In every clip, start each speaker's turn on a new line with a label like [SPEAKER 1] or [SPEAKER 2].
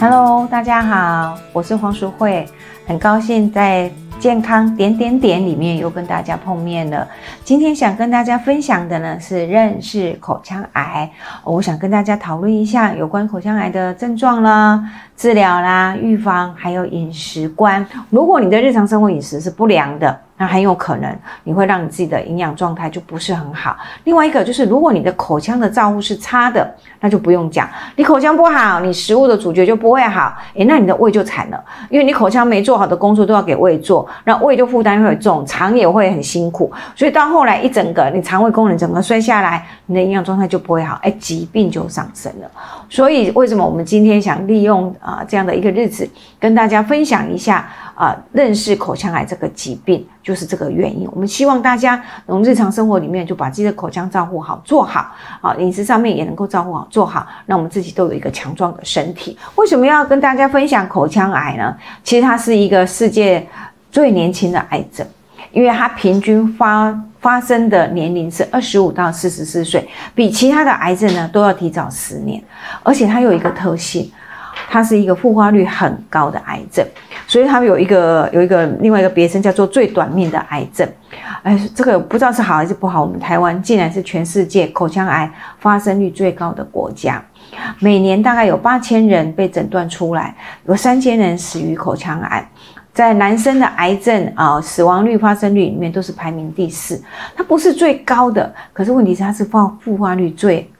[SPEAKER 1] Hello，大家好，我是黄淑慧，很高兴在健康点点点里面又跟大家碰面了。今天想跟大家分享的呢是认识口腔癌，我想跟大家讨论一下有关口腔癌的症状啦、治疗啦、预防，还有饮食观。如果你的日常生活饮食是不良的，那很有可能你会让你自己的营养状态就不是很好。另外一个就是，如果你的口腔的照护是差的，那就不用讲，你口腔不好，你食物的主角就不会好。诶，那你的胃就惨了，因为你口腔没做好的工作都要给胃做，那胃就负担会重，肠也会很辛苦。所以到后来一整个你肠胃功能整个衰下来，你的营养状态就不会好，诶，疾病就上升了。所以为什么我们今天想利用啊这样的一个日子，跟大家分享一下？啊，认识口腔癌这个疾病就是这个原因。我们希望大家从日常生活里面就把自己的口腔照顾好、做好，啊，饮食上面也能够照顾好、做好，让我们自己都有一个强壮的身体。为什么要跟大家分享口腔癌呢？其实它是一个世界最年轻的癌症，因为它平均发发生的年龄是二十五到四十四岁，比其他的癌症呢都要提早十年，而且它有一个特性。它是一个复发率很高的癌症，所以他们有一个有一个另外一个别称叫做最短命的癌症。哎，这个不知道是好还是不好。我们台湾竟然是全世界口腔癌发生率最高的国家，每年大概有八千人被诊断出来，有三千人死于口腔癌。在男生的癌症啊死亡率、发生率里面都是排名第四。它不是最高的，可是问题是它是发复发率最。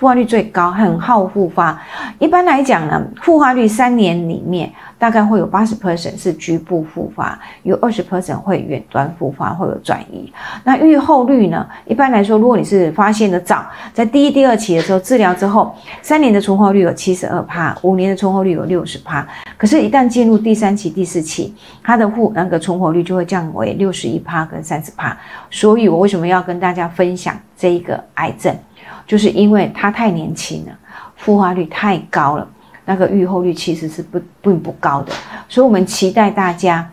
[SPEAKER 1] 复发率最高，很好复发。一般来讲呢，复发率三年里面大概会有八十 percent 是局部复发，有二十 percent 会远端复发，会有转移。那预后率呢？一般来说，如果你是发现的早，在第一、第二期的时候治疗之后，三年的存活率有七十二帕，五年的存活率有六十帕。可是，一旦进入第三期、第四期，它的复那个存活率就会降为六十一帕跟三十帕。所以我为什么要跟大家分享这一个癌症？就是因为它太年轻了，复发率太高了，那个预后率其实是不并不高的，所以我们期待大家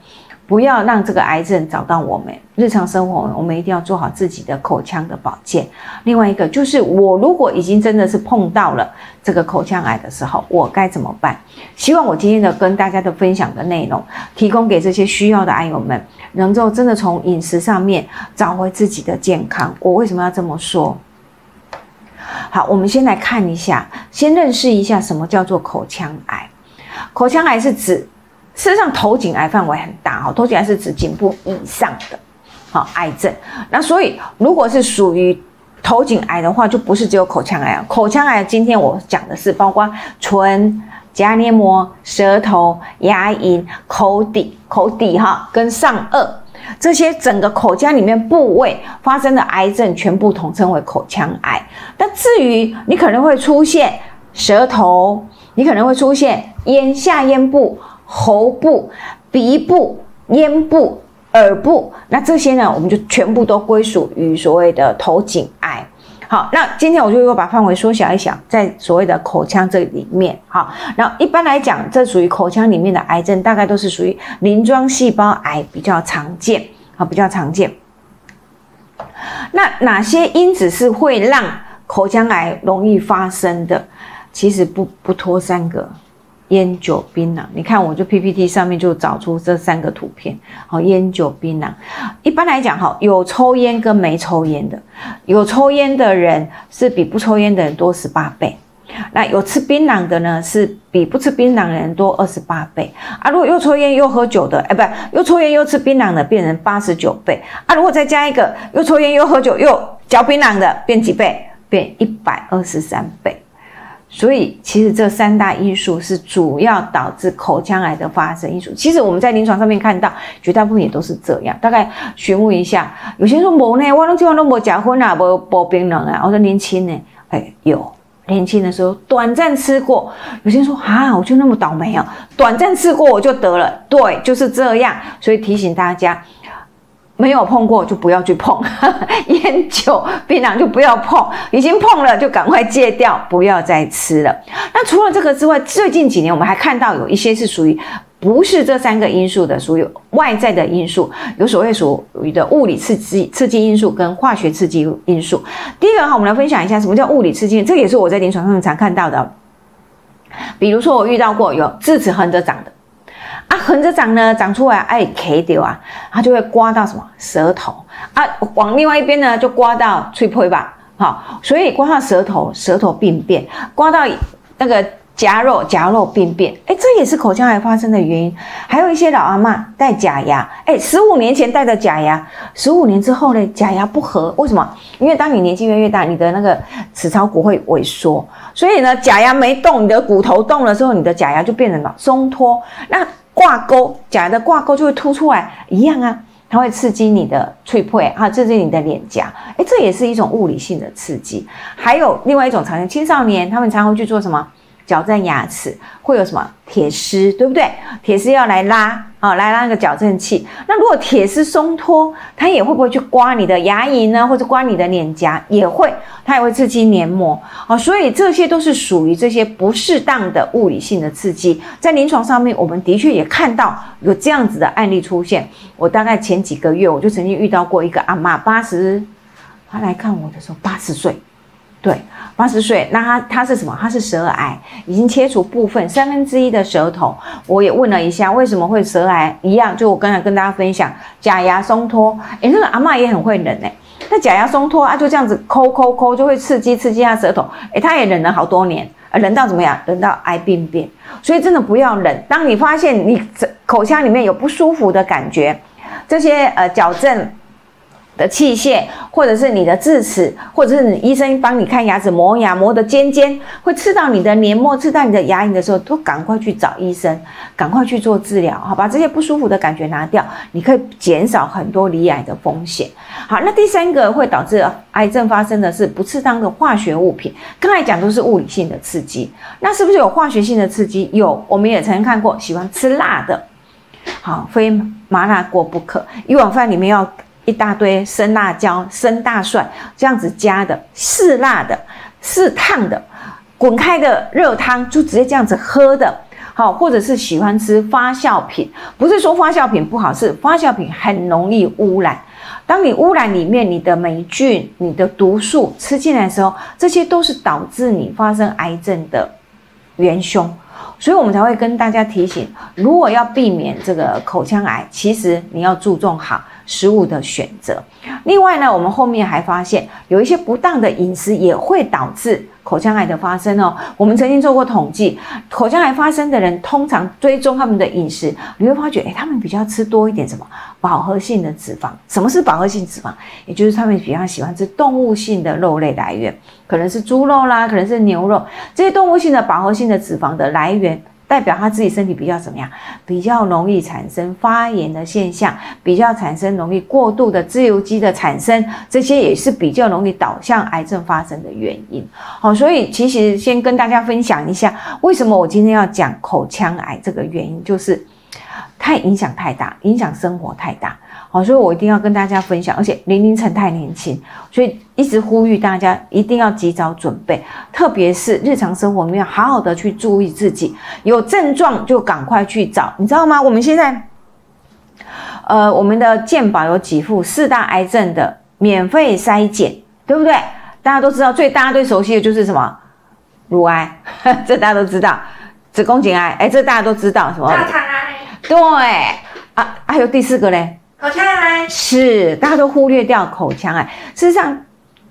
[SPEAKER 1] 不要让这个癌症找到我们。日常生活我们一定要做好自己的口腔的保健。另外一个就是，我如果已经真的是碰到了这个口腔癌的时候，我该怎么办？希望我今天的跟大家的分享的内容，提供给这些需要的癌友们，能够真的从饮食上面找回自己的健康。我为什么要这么说？好，我们先来看一下，先认识一下什么叫做口腔癌。口腔癌是指，事实上头颈癌范围很大哈，头颈癌是指颈部以上的，好癌症。那所以如果是属于头颈癌的话，就不是只有口腔癌。口腔癌今天我讲的是包括唇、颊黏膜、舌头、牙龈、口底、口底哈跟上颚。这些整个口腔里面部位发生的癌症，全部统称为口腔癌。那至于你可能会出现舌头，你可能会出现咽下咽部、喉部、鼻部、咽部、耳部，那这些呢，我们就全部都归属于所谓的头颈癌。好，那今天我就又把范围缩小一小，在所谓的口腔这里面，好，那一般来讲，这属于口腔里面的癌症，大概都是属于鳞状细胞癌比较常见，啊，比较常见。那哪些因子是会让口腔癌容易发生的？其实不不脱三个。烟酒槟榔，你看，我就 PPT 上面就找出这三个图片。好，烟酒槟榔，一般来讲，哈，有抽烟跟没抽烟的，有抽烟的人是比不抽烟的人多十八倍。那有吃槟榔的呢，是比不吃槟榔的人多二十八倍。啊，如果又抽烟又喝酒的，哎，不，又抽烟又吃槟榔的，变成八十九倍。啊，如果再加一个又抽烟又喝酒又嚼槟榔的，变几倍？变一百二十三倍。所以，其实这三大因素是主要导致口腔癌的发生因素。其实我们在临床上面看到，绝大部分也都是这样。大概询问一下，有些人说无呢，我拢基本都无结婚啊，无无槟榔啊。我说年轻呢，哎，有年轻的时候短暂吃过。有些人说啊，我就那么倒霉啊，短暂吃过我就得了。对，就是这样。所以提醒大家。没有碰过就不要去碰，烟酒槟榔就不要碰，已经碰了就赶快戒掉，不要再吃了。那除了这个之外，最近几年我们还看到有一些是属于不是这三个因素的，属于外在的因素，有所谓属于的物理刺激刺激因素跟化学刺激因素。第一个哈，我们来分享一下什么叫物理刺激，这也是我在临床上常看到的。比如说我遇到过有智齿横着长的，啊，横着长呢，长出来哎，K 掉啊，它就会刮到什么舌头啊，往另外一边呢就刮到吹破吧，好，所以刮到舌头，舌头病变，刮到那个。颊肉颊肉病变，哎，这也是口腔癌发生的原因。还有一些老阿妈戴假牙，哎，十五年前戴的假牙，十五年之后呢，假牙不合，为什么？因为当你年纪越来越大，你的那个齿槽骨会萎缩，所以呢，假牙没动，你的骨头动了之后，你的假牙就变成了松脱。那挂钩，假的挂钩就会凸出来，一样啊，它会刺激你的脆破啊，刺激你的脸颊，哎，这也是一种物理性的刺激。还有另外一种常见，青少年他们常会去做什么？矫正牙齿会有什么铁丝，对不对？铁丝要来拉啊，来拉那个矫正器。那如果铁丝松脱，它也会不会去刮你的牙龈呢？或者刮你的脸颊？也会，它也会刺激黏膜啊。所以这些都是属于这些不适当的物理性的刺激。在临床上面，我们的确也看到有这样子的案例出现。我大概前几个月，我就曾经遇到过一个阿妈，八十，她来看我的时候八十岁。对，八十岁，那他他是什么？他是舌癌，已经切除部分三分之一的舌头。我也问了一下，为什么会舌癌？一样，就我刚才跟大家分享，假牙松脱。诶，那个阿妈也很会忍诶，那假牙松脱啊，就这样子抠抠抠，就会刺激刺激他舌头。诶，他也忍了好多年，忍到怎么样？忍到癌病变。所以真的不要忍。当你发现你口腔里面有不舒服的感觉，这些呃矫正。的器械，或者是你的智齿，或者是你医生帮你看牙齿磨牙磨的尖尖，会刺到你的黏膜，刺到你的牙龈的时候，都赶快去找医生，赶快去做治疗，好把这些不舒服的感觉拿掉，你可以减少很多离癌的风险。好，那第三个会导致癌症发生的是不适当的化学物品，刚才讲都是物理性的刺激，那是不是有化学性的刺激？有，我们也曾经看过，喜欢吃辣的，好，非麻辣锅不可，一碗饭里面要。一大堆生辣椒、生大蒜，这样子加的，是辣的，是烫的，滚开的热汤就直接这样子喝的，好，或者是喜欢吃发酵品，不是说发酵品不好，是发酵品很容易污染。当你污染里面你的霉菌、你的毒素吃进来的时候，这些都是导致你发生癌症的元凶。所以我们才会跟大家提醒，如果要避免这个口腔癌，其实你要注重好食物的选择。另外呢，我们后面还发现有一些不当的饮食也会导致。口腔癌的发生哦，我们曾经做过统计，口腔癌发生的人通常追踪他们的饮食，你会发觉，哎，他们比较吃多一点什么饱和性的脂肪。什么是饱和性脂肪？也就是他们比较喜欢吃动物性的肉类来源，可能是猪肉啦，可能是牛肉，这些动物性的饱和性的脂肪的来源。代表他自己身体比较怎么样？比较容易产生发炎的现象，比较产生容易过度的自由基的产生，这些也是比较容易导向癌症发生的原因。好，所以其实先跟大家分享一下，为什么我今天要讲口腔癌这个原因，就是太影响太大，影响生活太大。好，所以我一定要跟大家分享，而且年龄层太年轻，所以一直呼吁大家一定要及早准备，特别是日常生活里面好好的去注意自己，有症状就赶快去找，你知道吗？我们现在，呃，我们的健保有几副四大癌症的免费筛检，对不对？大家都知道，最大家最熟悉的就是什么？乳癌，这大家都知道；子宫颈癌，哎，这大家都知道什么？
[SPEAKER 2] 大肠癌。
[SPEAKER 1] 对，啊，还有第四个嘞。
[SPEAKER 2] 口腔癌
[SPEAKER 1] 是大家都忽略掉口腔癌。事实上，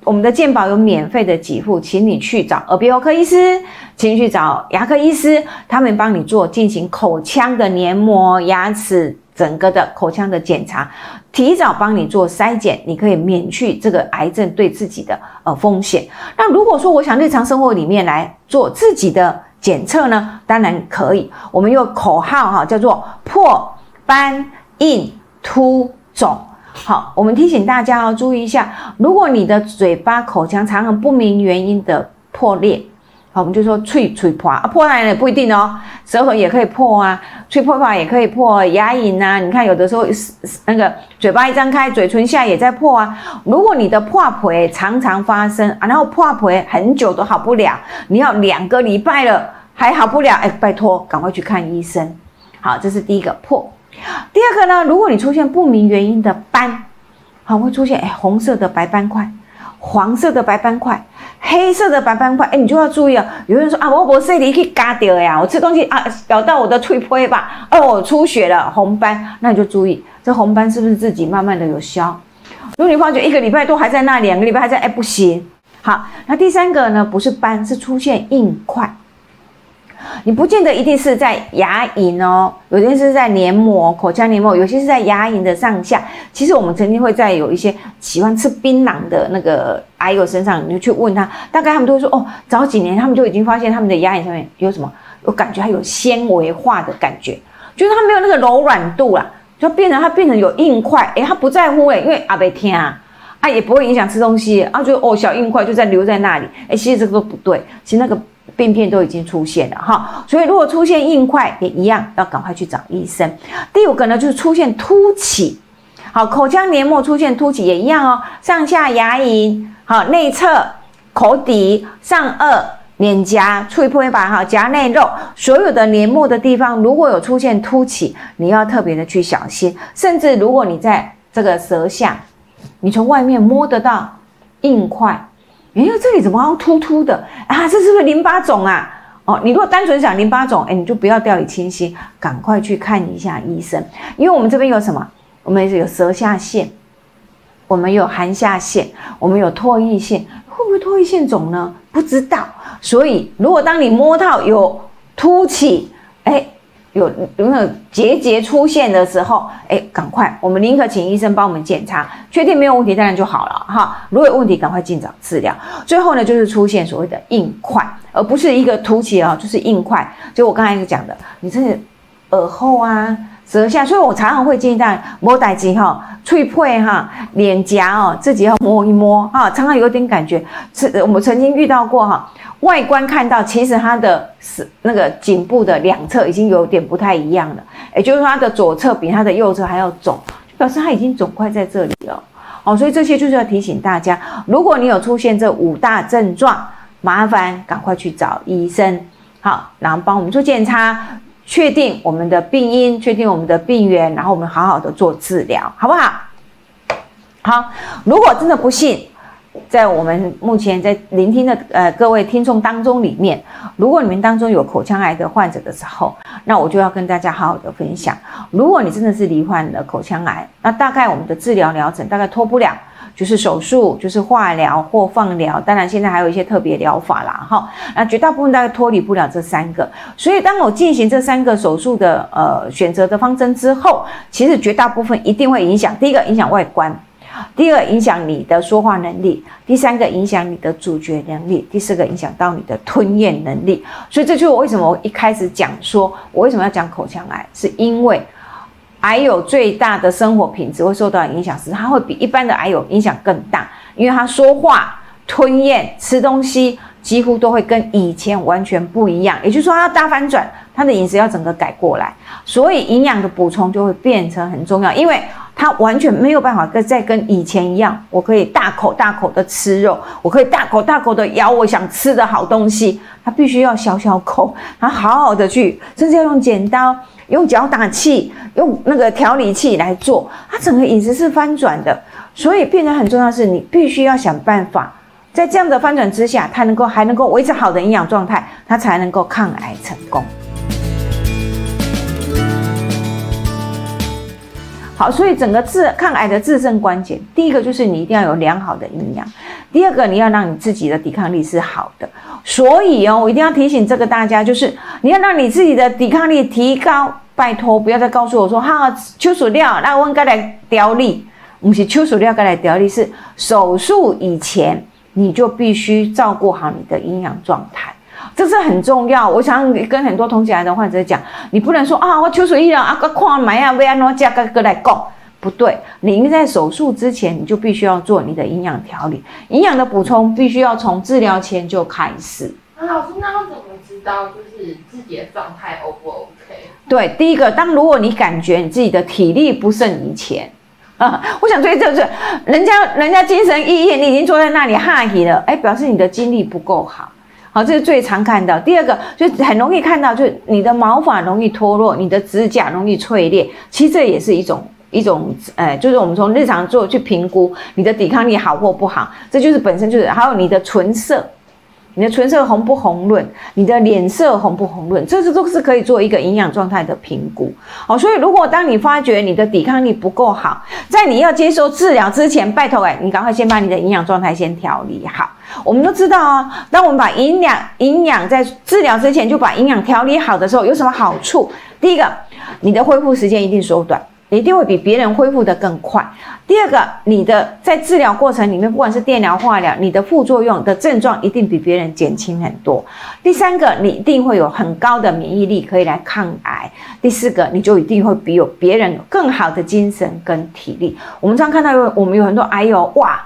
[SPEAKER 1] 我们的健保有免费的给付，请你去找耳鼻喉科医师，请你去找牙科医师，他们帮你做进行口腔的黏膜、牙齿整个的口腔的检查，提早帮你做筛检，你可以免去这个癌症对自己的呃风险。那如果说我想日常生活里面来做自己的检测呢，当然可以。我们用口号哈，叫做破斑印。凸肿，好，我们提醒大家要注意一下，如果你的嘴巴、口腔常常不明原因的破裂，好，我们就说脆脆破啊，破烂也不一定哦，舌头也可以破啊，脆破破也可以破，牙龈啊，你看有的时候那个嘴巴一张开，嘴唇下也在破啊。如果你的破皮常常发生啊，然后破皮很久都好不了，你要两个礼拜了还好不了，哎，拜托赶快去看医生。好，这是第一个破。第二个呢，如果你出现不明原因的斑，好会出现哎红色的白斑块，黄色的白斑块、黑色的白斑块，哎，你就要注意哦。有人说啊，我我身体可以嘎掉呀，我吃东西啊咬到我的脆胚吧，哦，出血了，红斑，那你就注意这红斑是不是自己慢慢的有消。如果你发觉一个礼拜都还在那，两个礼拜还在，哎，不行。好，那第三个呢，不是斑，是出现硬块。你不见得一定是在牙龈哦，有些是在黏膜、口腔黏膜，有些是在牙龈的上下。其实我们曾经会在有一些喜欢吃槟榔的那个癌友身上，你就去问他，大概他们都会说，哦，早几年他们就已经发现他们的牙龈上面有什么，有感觉还有纤维化的感觉，就是它没有那个柔软度啦，就变成它变成有硬块。诶，他不在乎诶，因为阿伯听啊，啊也不会影响吃东西啊，就哦小硬块就在留在那里。诶，其实这个都不对，其实那个。病变都已经出现了哈，所以如果出现硬块也一样，要赶快去找医生。第五个呢，就是出现凸起，好，口腔黏膜出现凸起也一样哦，上下牙龈，好，内侧口底、上颚、脸颊、脆皮吧，哈，颊内肉，所有的黏膜的地方，如果有出现凸起，你要特别的去小心。甚至如果你在这个舌下，你从外面摸得到硬块。哎呦，这里怎么好像突突的啊？这是不是淋巴肿啊？哦，你如果单纯想淋巴肿，哎，你就不要掉以轻心，赶快去看一下医生。因为我们这边有什么？我们有舌下腺，我们有含下腺，我们有唾液腺。会不会唾液腺肿呢？不知道。所以，如果当你摸到有凸起，哎。有有那个结节出现的时候，哎，赶快，我们宁可请医生帮我们检查，确定没有问题，当然就好了哈。如果有问题，赶快尽早治疗。最后呢，就是出现所谓的硬块，而不是一个凸起啊，就是硬块。就我刚才讲的，你这是耳后啊、舌下，所以我常常会建议大家摸带肌哈、脆配哈、脸颊哦，自己要摸一摸哈，常常有点感觉。是，我们曾经遇到过哈。外观看到，其实它的是那个颈部的两侧已经有点不太一样了，也就是说它的左侧比它的右侧还要肿，表示它已经肿块在这里了。哦，所以这些就是要提醒大家，如果你有出现这五大症状，麻烦赶快去找医生，好，然后帮我们做检查，确定我们的病因，确定我们的病源，然后我们好好的做治疗，好不好？好，如果真的不幸。在我们目前在聆听的呃各位听众当中里面，如果你们当中有口腔癌的患者的时候，那我就要跟大家好好的分享。如果你真的是罹患了口腔癌，那大概我们的治疗疗程大概拖不了，就是手术，就是化疗或放疗，当然现在还有一些特别疗法啦，哈。那绝大部分大概脱离不了这三个。所以当我进行这三个手术的呃选择的方针之后，其实绝大部分一定会影响。第一个影响外观。第二，影响你的说话能力；第三个，影响你的咀嚼能力；第四个，影响到你的吞咽能力。所以，这就是我为什么我一开始讲说，我为什么要讲口腔癌，是因为癌友最大的生活品质会受到影响，是他会比一般的癌友影响更大，因为他说话、吞咽、吃东西几乎都会跟以前完全不一样。也就是说，他大翻转，他的饮食要整个改过来，所以营养的补充就会变成很重要，因为。他完全没有办法跟再跟以前一样，我可以大口大口的吃肉，我可以大口大口的咬我想吃的好东西。他必须要小小口，他好好的去，甚至要用剪刀、用脚打气、用那个调理器来做。他整个饮食是翻转的，所以变得很重要是，你必须要想办法，在这样的翻转之下，他能够还能够维持好的营养状态，他才能够抗癌成功。好，所以整个治抗癌的制胜关键，第一个就是你一定要有良好的营养，第二个你要让你自己的抵抗力是好的。所以哦，我一定要提醒这个大家，就是你要让你自己的抵抗力提高。拜托，不要再告诉我说哈，秋鼠料，那我该来调理，不是秋鼠料该来调理，是手术以前你就必须照顾好你的营养状态。这是很重要，我想跟很多同起来的患者讲，你不能说啊，我秋水医疗啊，个矿买啊，维安诺加个个来供，不对，你在手术之前你就必须要做你的营养调理，营养的补充必须要从治疗前就开始。
[SPEAKER 2] 那老师，那我怎么知道就是自己的状态 O 不 OK？
[SPEAKER 1] 对，第一个，当如果你感觉你自己的体力不胜以前啊，我想追就是人家人家精神奕奕，你已经坐在那里哈气了，哎，表示你的精力不够好。好，这是最常看到。第二个就很容易看到，就是你的毛发容易脱落，你的指甲容易脆裂。其实这也是一种一种，呃，就是我们从日常做去评估你的抵抗力好或不好，这就是本身就是还有你的唇色。你的唇色红不红润？你的脸色红不红润？这些都是可以做一个营养状态的评估。好，所以如果当你发觉你的抵抗力不够好，在你要接受治疗之前，拜托哎，你赶快先把你的营养状态先调理好。我们都知道啊，当我们把营养营养在治疗之前就把营养调理好的时候，有什么好处？第一个，你的恢复时间一定缩短。你一定会比别人恢复的更快。第二个，你的在治疗过程里面，不管是电疗、化疗，你的副作用的症状一定比别人减轻很多。第三个，你一定会有很高的免疫力可以来抗癌。第四个，你就一定会比有别人更好的精神跟体力。我们常看到有我们有很多癌友哇，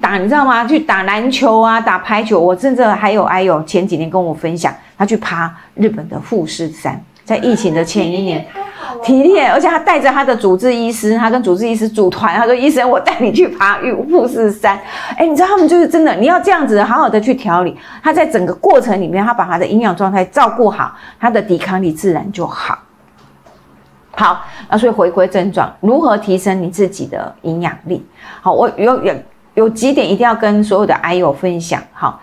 [SPEAKER 1] 打你知道吗？去打篮球啊，打排球。我甚至还有癌友前几年跟我分享，他去爬日本的富士山，在疫情的前一年。体力，而且他带着他的主治医师，他跟主治医师组团，他说：“医生，我带你去爬玉富士山。”哎，你知道他们就是真的，你要这样子好好的去调理。他在整个过程里面，他把他的营养状态照顾好，他的抵抗力自然就好。好，那所以回归症状，如何提升你自己的营养力？好，我有有有几点一定要跟所有的癌友分享。好，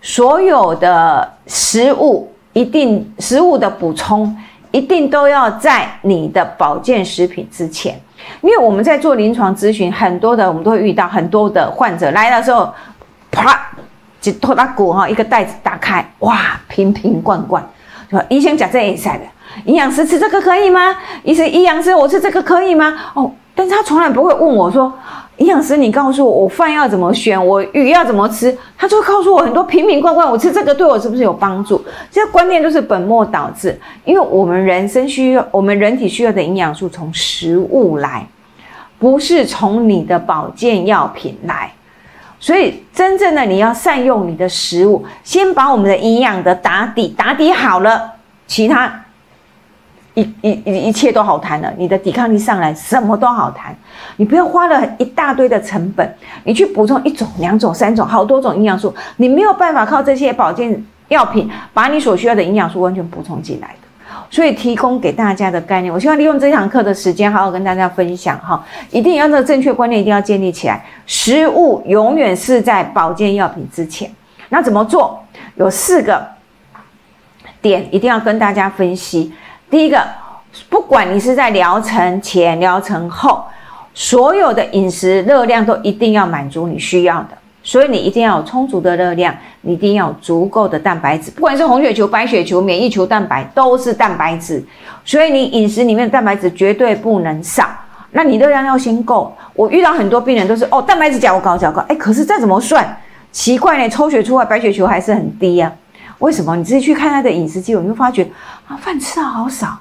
[SPEAKER 1] 所有的食物一定食物的补充。一定都要在你的保健食品之前，因为我们在做临床咨询，很多的我们都会遇到很多的患者来的时候，啪，就拖拉骨哈，一个袋子打开，哇，瓶瓶罐罐，说医生讲这一塞的，营养师吃这个可以吗？医生，营养师我吃这个可以吗？哦，但是他从来不会问我说。营养师，你告诉我，我饭要怎么选，我鱼要怎么吃，他就告诉我很多瓶瓶罐罐，我吃这个对我是不是有帮助？这个观念都是本末倒置，因为我们人生需要，我们人体需要的营养素从食物来，不是从你的保健药品来，所以真正的你要善用你的食物，先把我们的营养的打底打底好了，其他。一一一一切都好谈了，你的抵抗力上来，什么都好谈。你不要花了一大堆的成本，你去补充一种、两种、三种、好多种营养素，你没有办法靠这些保健药品把你所需要的营养素完全补充进来的。所以提供给大家的概念，我希望利用这堂课的时间，好好跟大家分享哈。一定要这个正确观念，一定要建立起来。食物永远是在保健药品之前。那怎么做？有四个点一定要跟大家分析。第一个，不管你是在疗程前、疗程后，所有的饮食热量都一定要满足你需要的，所以你一定要有充足的热量，你一定要有足够的蛋白质，不管是红血球、白血球、免疫球蛋白，都是蛋白质，所以你饮食里面的蛋白质绝对不能少。那你热量要先够。我遇到很多病人都是哦，蛋白质较高较高，哎，可是再怎么算，奇怪呢，抽血出来白血球还是很低呀。为什么？你自己去看他的饮食记录，你会发觉啊，饭吃的好少，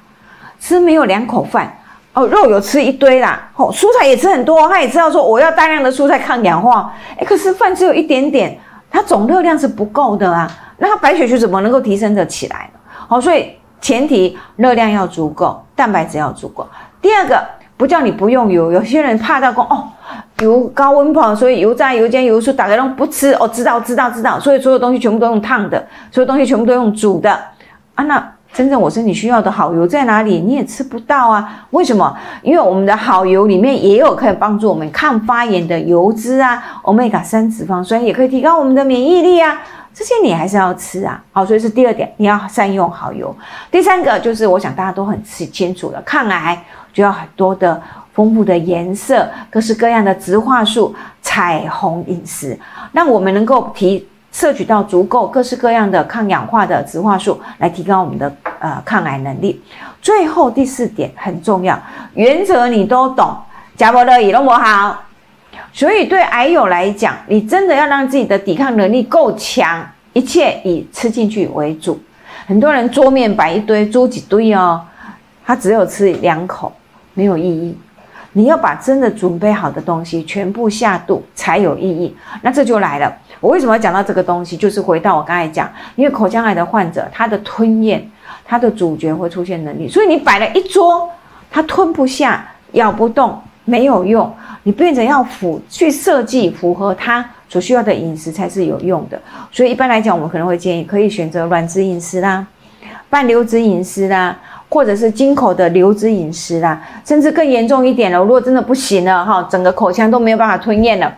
[SPEAKER 1] 吃没有两口饭哦，肉有吃一堆啦，哦，蔬菜也吃很多，他也知道说我要大量的蔬菜抗氧化，哎，可是饭只有一点点，它总热量是不够的啊，那他白血球怎么能够提升得起来呢？好，所以前提热量要足够，蛋白质要足够。第二个。不叫你不用油，有些人怕到讲哦，油高温跑，所以油炸、油煎、油酥打开都不吃哦。知道、知道、知道，所以所有东西全部都用烫的，所有东西全部都用煮的啊。那真正我身体需要的好油在哪里？你也吃不到啊。为什么？因为我们的好油里面也有可以帮助我们抗发炎的油脂啊，omega 三脂肪酸也可以提高我们的免疫力啊。这些你还是要吃啊。好，所以是第二点，你要善用好油。第三个就是我想大家都很清清楚的，抗癌。就要很多的丰富的颜色，各式各样的植化素，彩虹饮食，让我们能够提摄取到足够各式各样的抗氧化的植化素，来提高我们的呃抗癌能力。最后第四点很重要，原则你都懂，加伯乐以都不好。所以对癌友来讲，你真的要让自己的抵抗能力够强，一切以吃进去为主。很多人桌面摆一堆，煮几堆哦，他只有吃两口。没有意义，你要把真的准备好的东西全部下肚才有意义。那这就来了，我为什么要讲到这个东西？就是回到我刚才讲，因为口腔癌的患者，他的吞咽，他的主角会出现能力，所以你摆了一桌，他吞不下，咬不动，没有用。你变成要符去设计符合他所需要的饮食才是有用的。所以一般来讲，我们可能会建议可以选择软质饮食啦，半流质饮食啦。或者是经口的流质饮食啦，甚至更严重一点了，如果真的不行了哈，整个口腔都没有办法吞咽了，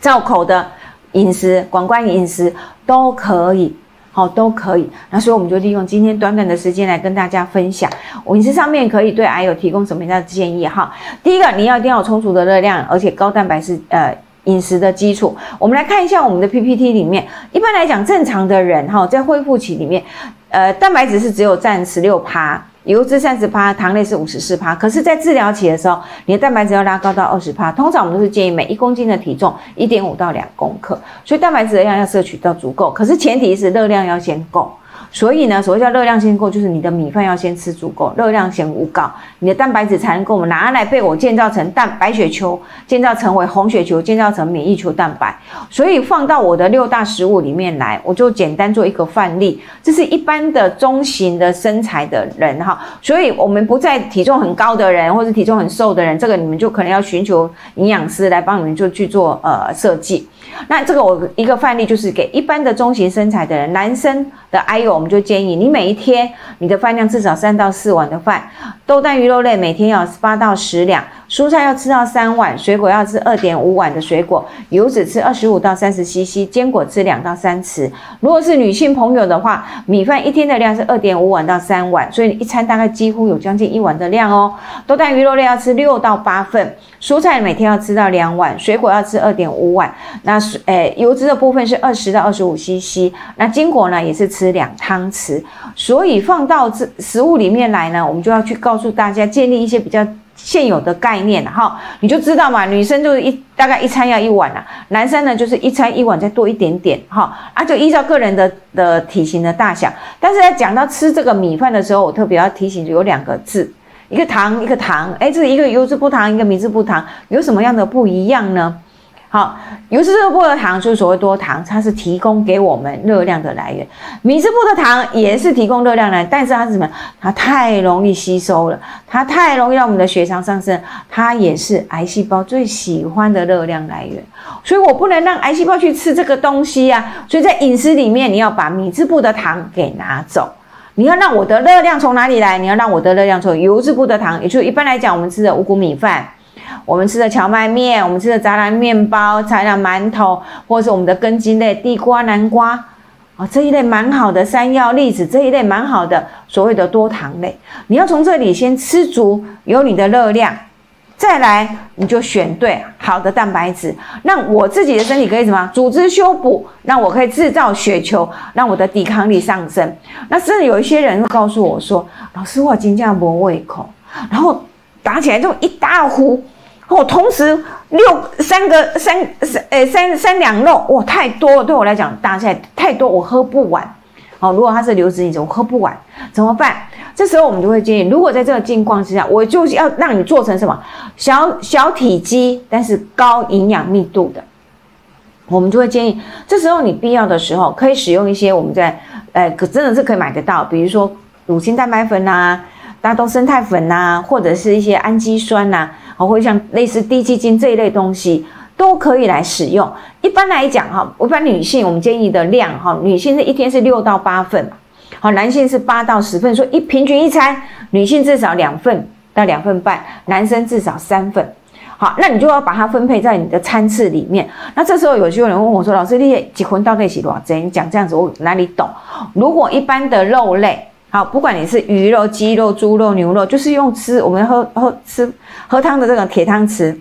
[SPEAKER 1] 造口的饮食、管灌饮食都可以。好，都可以。那所以我们就利用今天短短的时间来跟大家分享，饮食上面可以对癌友提供什么样的建议哈？第一个，你要一定要有充足的热量，而且高蛋白是呃饮食的基础。我们来看一下我们的 PPT 里面，一般来讲，正常的人哈，在恢复期里面，呃，蛋白质是只有占十六趴。油脂三十趴，糖类是五十四趴。可是，在治疗期的时候，你的蛋白质要拉高到二十趴。通常我们都是建议每一公斤的体重一点五到两公克，所以蛋白质的量要摄取到足够。可是前提是热量要先够。所以呢，所谓叫热量先够，就是你的米饭要先吃足够，热量先无够，你的蛋白质才能够我们拿来被我建造成蛋白血球，建造成为红血球，建造成免疫球蛋白。所以放到我的六大食物里面来，我就简单做一个范例。这是一般的中型的身材的人哈，所以我们不在体重很高的人或者体重很瘦的人，这个你们就可能要寻求营养师来帮你们就去做呃设计。那这个我一个范例就是给一般的中型身材的人，男生的 I U。我们就建议你每一天你的饭量至少三到四碗的饭，豆蛋鱼肉类每天要八到十两，蔬菜要吃到三碗，水果要吃二点五碗的水果，油脂吃二十五到三十 CC，坚果吃两到三匙。如果是女性朋友的话，米饭一天的量是二点五碗到三碗，所以一餐大概几乎有将近一碗的量哦。多蛋鱼肉类要吃六到八份，蔬菜每天要吃到两碗，水果要吃二点五碗。那是诶，油脂的部分是二十到二十五 CC，那坚果呢也是吃两。汤匙，所以放到这食物里面来呢，我们就要去告诉大家，建立一些比较现有的概念哈，你就知道嘛，女生就是一大概一餐要一碗啊，男生呢就是一餐一碗再多一点点哈，啊就依照个人的的体型的大小，但是在讲到吃这个米饭的时候，我特别要提醒，有两个字，一个糖一个糖，哎，这是一个油脂不糖，一个米字不糖，有什么样的不一样呢？好，油脂部的糖就是所谓多糖，它是提供给我们热量的来源。米质部的糖也是提供热量来，但是它是什么？它太容易吸收了，它太容易让我们的血糖上升，它也是癌细胞最喜欢的热量来源。所以我不能让癌细胞去吃这个东西呀。所以在饮食里面，你要把米质部的糖给拿走，你要让我的热量从哪里来？你要让我的热量从油脂部的糖，也就是一般来讲我们吃的五谷米饭。我们吃的荞麦面，我们吃的杂粮面包、菜粮馒头，或者是我们的根茎类地瓜、南瓜啊这一类蛮好的山药、栗子这一类蛮好的所谓的多糖类，你要从这里先吃足有你的热量，再来你就选对好的蛋白质，让我自己的身体可以什么组织修补，让我可以制造血球，让我的抵抗力上升。那甚至有一些人会告诉我说：“老师，我今天没胃口。”然后打起来就一大壶。我同时六三个三三诶三三两肉哇太多了对我来讲大菜太多我喝不完哦如果它是流质饮食我喝不完怎么办？这时候我们就会建议，如果在这个境况之下，我就要让你做成什么小小体积但是高营养密度的，我们就会建议这时候你必要的时候可以使用一些我们在呃可真的是可以买得到，比如说乳清蛋白粉呐、大豆生态粉呐，或者是一些氨基酸呐。或者像类似低基金这一类东西，都可以来使用。一般来讲，哈，一般女性我们建议的量，哈，女性是一天是六到八份，好，男性是八到十份。说一平均一餐，女性至少两份到两份半，男生至少三份。好，那你就要把它分配在你的餐次里面。那这时候有些人问我说：“老师，你结婚到底是多少？”你讲这样子，我哪里懂？如果一般的肉类。好，不管你是鱼肉、鸡肉、猪肉、牛肉，就是用吃我们喝喝吃喝汤的这个铁汤匙，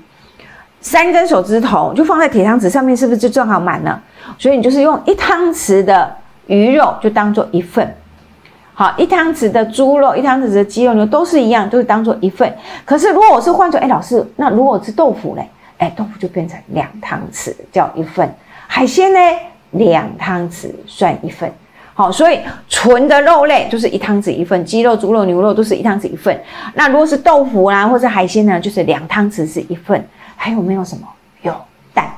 [SPEAKER 1] 三根手指头就放在铁汤匙上面，是不是就正好满了？所以你就是用一汤匙的鱼肉就当做一份，好，一汤匙的猪肉、一汤匙的鸡肉、牛都是一样，都是当做一份。可是如果我是换做，哎，老师，那如果是豆腐嘞，哎，豆腐就变成两汤匙叫一份，海鲜呢，两汤匙算一份。好，所以纯的肉类就是一汤匙一份，鸡肉、猪肉、牛肉都是一汤匙一份。那如果是豆腐啦，或者海鲜呢，就是两汤匙是一份。还有没有什么？有蛋，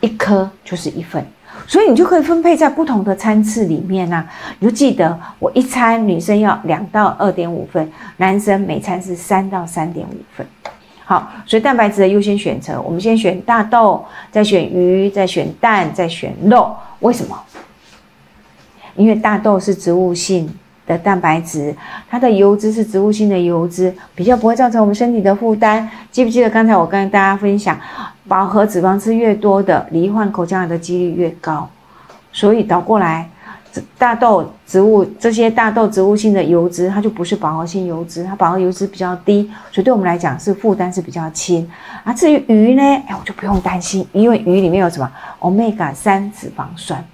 [SPEAKER 1] 一颗就是一份。所以你就可以分配在不同的餐次里面呐。你就记得，我一餐女生要两到二点五份，男生每餐是三到三点五份。好，所以蛋白质的优先选择，我们先选大豆，再选鱼，再选蛋，再选肉。为什么？因为大豆是植物性的蛋白质，它的油脂是植物性的油脂，比较不会造成我们身体的负担。记不记得刚才我跟大家分享，饱和脂肪吃越多的，罹患口腔癌的几率越高。所以倒过来。大豆植物这些大豆植物性的油脂，它就不是饱和性油脂，它饱和油脂比较低，所以对我们来讲是负担是比较轻。啊，至于鱼呢，哎，我就不用担心，因为鱼里面有什么？omega 三脂肪酸，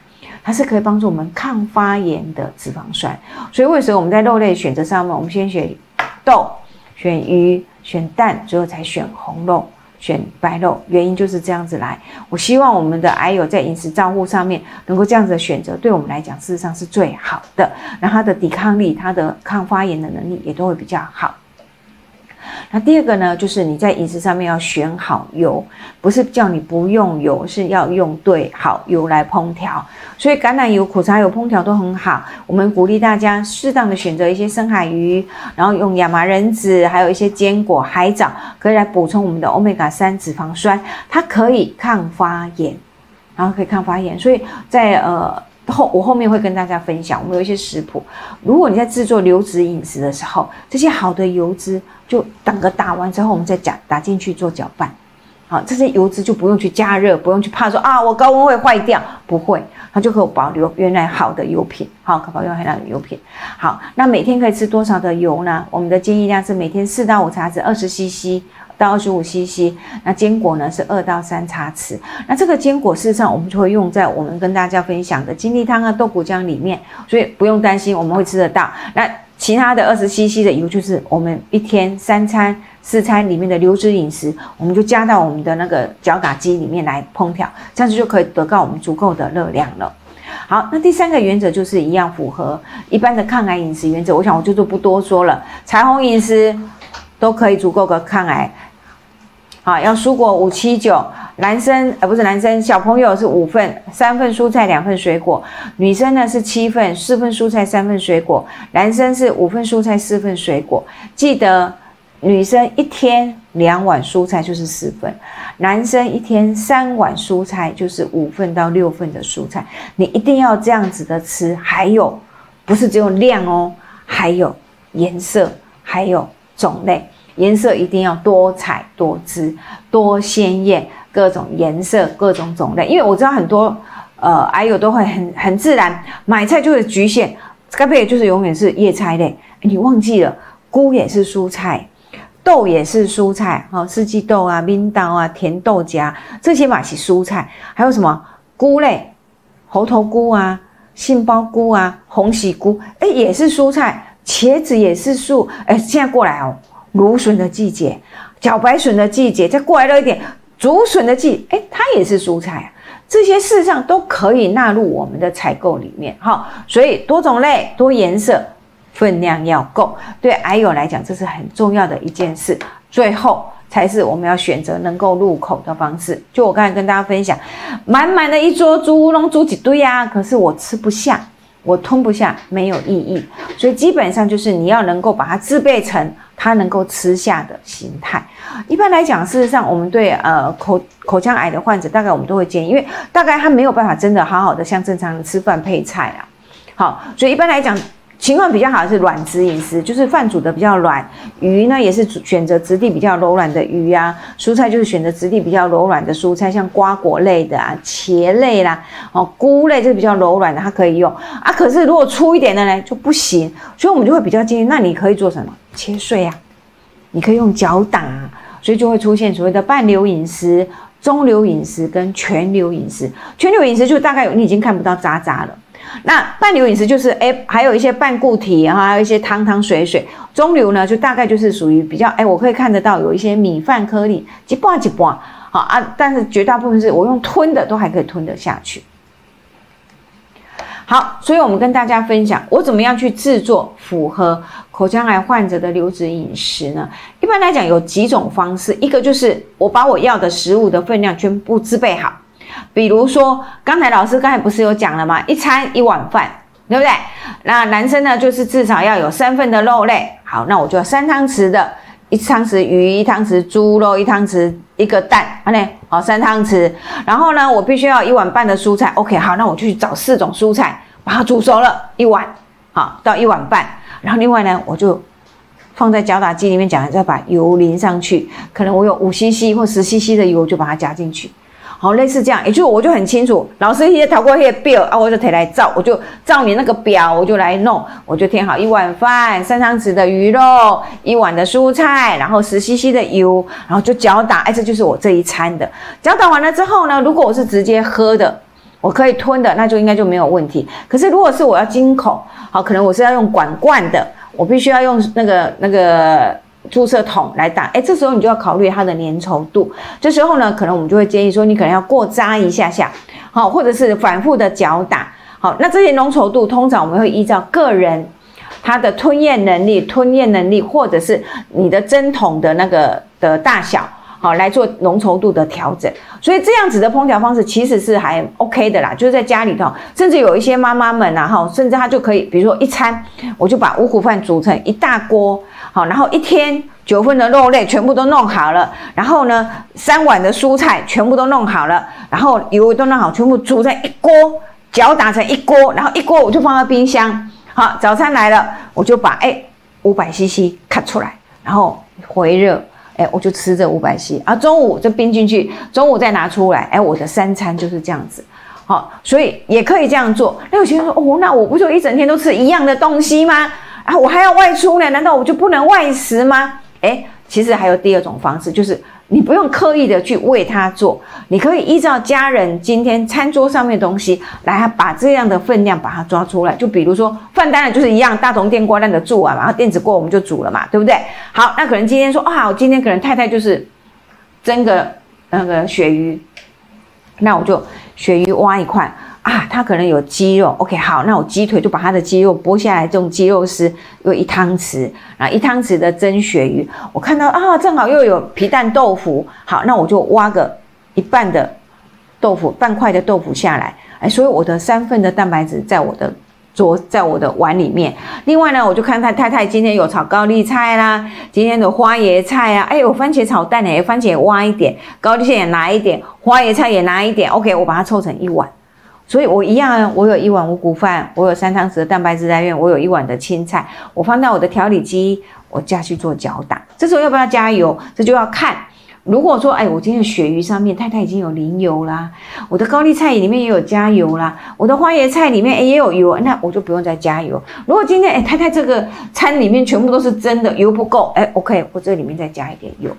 [SPEAKER 1] 它是可以帮助我们抗发炎的脂肪酸。所以为什么我们在肉类选择上面，我们先选豆、选鱼、选蛋，最后才选红肉。选白肉，原因就是这样子来。我希望我们的癌友在饮食照护上面能够这样子的选择，对我们来讲事实上是最好的。那他的抵抗力、他的抗发炎的能力也都会比较好。那第二个呢，就是你在饮食上面要选好油，不是叫你不用油，是要用对好油来烹调。所以橄榄油、苦茶油烹调都很好。我们鼓励大家适当的选择一些深海鱼，然后用亚麻仁籽，还有一些坚果、海藻，可以来补充我们的欧米伽三脂肪酸，它可以抗发炎，然后可以抗发炎。所以在呃。后我后面会跟大家分享，我们有一些食谱。如果你在制作流质饮食的时候，这些好的油脂就等个打完之后，我们再加打进去做搅拌。好，这些油脂就不用去加热，不用去怕说啊，我高温会坏掉，不会，它就可以保留原来好的油品，好，可保留原来的油品。好，那每天可以吃多少的油呢？我们的建议量是每天四到五茶匙，二十 CC。到二十五 CC，那坚果呢是二到三茶匙。那这个坚果事实上我们就会用在我们跟大家分享的金利汤啊、豆谷浆里面，所以不用担心我们会吃得到。那其他的二十 CC 的油就是我们一天三餐四餐里面的流质饮食，我们就加到我们的那个搅打机里面来烹调，这样子就可以得到我们足够的热量了。好，那第三个原则就是一样符合一般的抗癌饮食原则，我想我就就不多说了，彩虹饮食都可以足够的抗癌。好，要蔬果五七九，男生呃不是男生，小朋友是五份，三份蔬菜两份水果，女生呢是七份，四份蔬菜三份水果，男生是五份蔬菜四份水果。记得女生一天两碗蔬菜就是四份，男生一天三碗蔬菜就是五份到六份的蔬菜，你一定要这样子的吃。还有，不是只有量哦，还有颜色，还有种类。颜色一定要多彩多姿、多鲜艳，各种颜色、各种种类。因为我知道很多呃，癌友都会很很自然买菜就是局限，该不也就是永远是叶菜类。你忘记了，菇也是蔬菜，豆也是蔬菜，哦，四季豆啊、冰豆啊、甜豆荚这些嘛是蔬菜。还有什么菇类，猴头菇啊、杏鲍菇啊、红喜菇，哎，也是蔬菜。茄子也是素，哎，现在过来哦。芦笋的季节，茭白笋的季节，再过来了一点竹笋的季，哎，它也是蔬菜啊。这些事实上都可以纳入我们的采购里面，哈。所以多种类、多颜色，分量要够。对癌友来讲，这是很重要的一件事。最后才是我们要选择能够入口的方式。就我刚才跟大家分享，满满的一桌猪乌龙煮几堆呀，可是我吃不下，我吞不下，没有意义。所以基本上就是你要能够把它制备成。它能够吃下的形态，一般来讲，事实上，我们对呃口口腔癌的患者，大概我们都会建议，因为大概他没有办法真的好好的像正常人吃饭配菜啊，好，所以一般来讲。情况比较好是软质饮食，就是饭煮的比较软。鱼呢也是选择质地比较柔软的鱼啊。蔬菜就是选择质地比较柔软的蔬菜，像瓜果类的啊、茄类啦、哦菇类，就是比较柔软的，它可以用啊。可是如果粗一点的呢就不行，所以我们就会比较建议，那你可以做什么？切碎啊，你可以用搅打，所以就会出现所谓的半流饮食、中流饮食跟全流饮食。全流饮食就大概你已经看不到渣渣了。那半流饮食就是哎，还有一些半固体哈，还有一些汤汤水水。中流呢，就大概就是属于比较哎，我可以看得到有一些米饭颗粒，几半几半，好啊。但是绝大部分是我用吞的，都还可以吞得下去。好，所以我们跟大家分享，我怎么样去制作符合口腔癌患者的流质饮食呢？一般来讲有几种方式，一个就是我把我要的食物的分量全部自备好。比如说，刚才老师刚才不是有讲了吗？一餐一碗饭，对不对？那男生呢，就是至少要有三份的肉类。好，那我就三汤匙的，一汤匙鱼，一汤匙猪肉，一汤匙一个蛋，好嘞，好三汤匙。然后呢，我必须要一碗半的蔬菜。OK，好，那我就去找四种蔬菜，把它煮熟了，一碗好到一碗半，然后另外呢，我就放在搅打机里面，讲再把油淋上去，可能我有五 CC 或十 CC 的油，就把它加进去。好，类似这样，也就我就很清楚，老师一些考过一些表啊，我就提来照，我就照你那个表，我就来弄，我就填好一碗饭，三汤匙的鱼肉，一碗的蔬菜，然后十 CC 的油，然后就搅打，哎，这就是我这一餐的。搅打完了之后呢，如果我是直接喝的，我可以吞的，那就应该就没有问题。可是如果是我要金口，好，可能我是要用管罐的，我必须要用那个那个。注射筒来打，哎，这时候你就要考虑它的粘稠度。这时候呢，可能我们就会建议说，你可能要过扎一下下，好，或者是反复的搅打，好。那这些浓稠度，通常我们会依照个人他的吞咽能力、吞咽能力，或者是你的针筒的那个的大小，好来做浓稠度的调整。所以这样子的烹调方式其实是还 OK 的啦，就是在家里头，甚至有一些妈妈们啊，哈，甚至她就可以，比如说一餐，我就把五谷饭煮成一大锅。好，然后一天九份的肉类全部都弄好了，然后呢，三碗的蔬菜全部都弄好了，然后油都弄好，全部煮在一锅，搅打成一锅，然后一锅我就放到冰箱。好，早餐来了，我就把哎五百 CC 看出来，然后回热，哎，我就吃这五百 CC，啊，中午就冰进去，中午再拿出来，哎，我的三餐就是这样子。好，所以也可以这样做。那有些人说，哦，那我不就一整天都吃一样的东西吗？啊，我还要外出呢，难道我就不能外食吗？诶，其实还有第二种方式，就是你不用刻意的去为他做，你可以依照家人今天餐桌上面的东西来把这样的分量把它抓出来。就比如说饭当然就是一样，大同电锅那个煮完，然后电子锅我们就煮了嘛，对不对？好，那可能今天说啊，我今天可能太太就是蒸个那个鳕鱼，那我就鳕鱼挖一块。啊，它可能有鸡肉，OK，好，那我鸡腿就把它的鸡肉剥下来，这种鸡肉丝用一汤匙，然后一汤匙的蒸鳕鱼，我看到啊，正好又有皮蛋豆腐，好，那我就挖个一半的豆腐，半块的豆腐下来，哎，所以我的三份的蛋白质在我的桌，在我的碗里面。另外呢，我就看看太太今天有炒高丽菜啦，今天的花椰菜啊，哎，有番茄炒蛋呢，番茄挖一点，高丽菜也拿一点，花椰菜也拿一点，OK，我把它凑成一碗。所以，我一样，我有一碗五谷饭，我有三汤匙的蛋白质来源，我有一碗的青菜，我放到我的调理机，我加去做搅打。这时候要不要加油？这就要看。如果说，哎，我今天的鳕鱼上面太太已经有淋油啦，我的高丽菜里面也有加油啦，我的花椰菜里面也有油，那我就不用再加油。如果今天，哎，太太这个餐里面全部都是真的，油不够，哎，OK，我这里面再加一点油。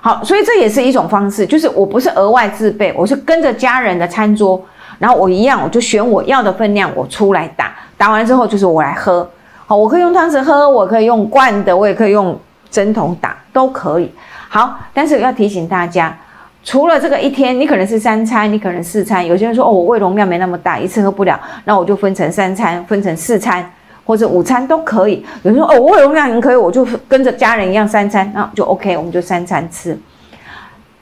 [SPEAKER 1] 好，所以这也是一种方式，就是我不是额外自备，我是跟着家人的餐桌。然后我一样，我就选我要的分量，我出来打。打完之后就是我来喝。好，我可以用汤匙喝，我可以用罐的，我也可以用针筒打，都可以。好，但是要提醒大家，除了这个一天，你可能是三餐，你可能四餐。有些人说哦，我胃容量没那么大，一次喝不了，那我就分成三餐，分成四餐或者午餐都可以。有人说哦，我胃容量很可以，我就跟着家人一样三餐，那就 OK，我们就三餐吃。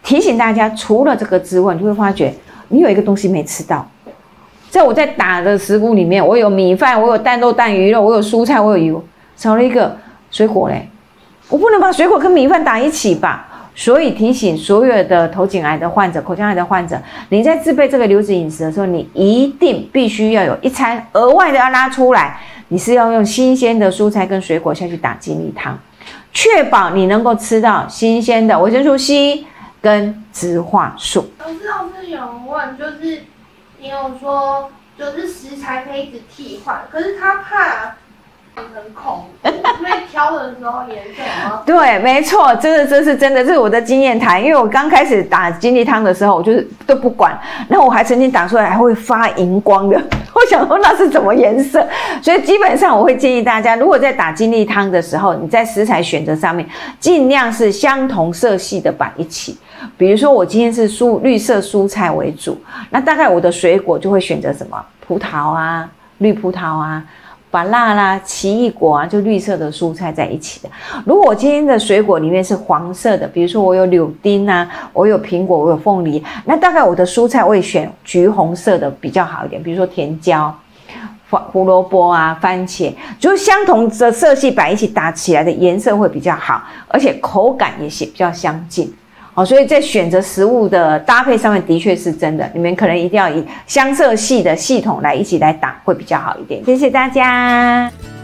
[SPEAKER 1] 提醒大家，除了这个之外，你会发觉。你有一个东西没吃到，在我在打的食谱里面，我有米饭，我有蛋肉蛋鱼肉，我有蔬菜，我有油，少了一个水果嘞。我不能把水果跟米饭打一起吧？所以提醒所有的头颈癌的患者、口腔癌的患者，你在自备这个流质饮食的时候，你一定必须要有一餐额外的要拉出来，你是要用新鲜的蔬菜跟水果下去打精力汤，确保你能够吃到新鲜的维生素 C。跟植化素。
[SPEAKER 2] 老师，老师有问，就是你有说，就是食材可以一直替换，可是他怕很恐怖，所以挑的时候颜色吗？
[SPEAKER 1] 对，没错，这是这是真的，这是我的经验谈。因为我刚开始打金力汤的时候，我就是都不管，然后我还曾经打出来还会发荧光的。我想说那是什么颜色？所以基本上我会建议大家，如果在打金力汤的时候，你在食材选择上面尽量是相同色系的摆一起。比如说我今天是蔬绿色蔬菜为主，那大概我的水果就会选择什么？葡萄啊，绿葡萄啊，芭辣啦，奇异果啊，就绿色的蔬菜在一起的。如果我今天的水果里面是黄色的，比如说我有柳丁啊，我有苹果，我有凤梨，那大概我的蔬菜我也选橘红色的比较好一点。比如说甜椒、胡胡萝卜啊、番茄，就是相同的色系摆一起打起来的颜色会比较好，而且口感也是比较相近。哦，所以在选择食物的搭配上面，的确是真的，你们可能一定要以相色系的系统来一起来打，会比较好一点。谢谢大家。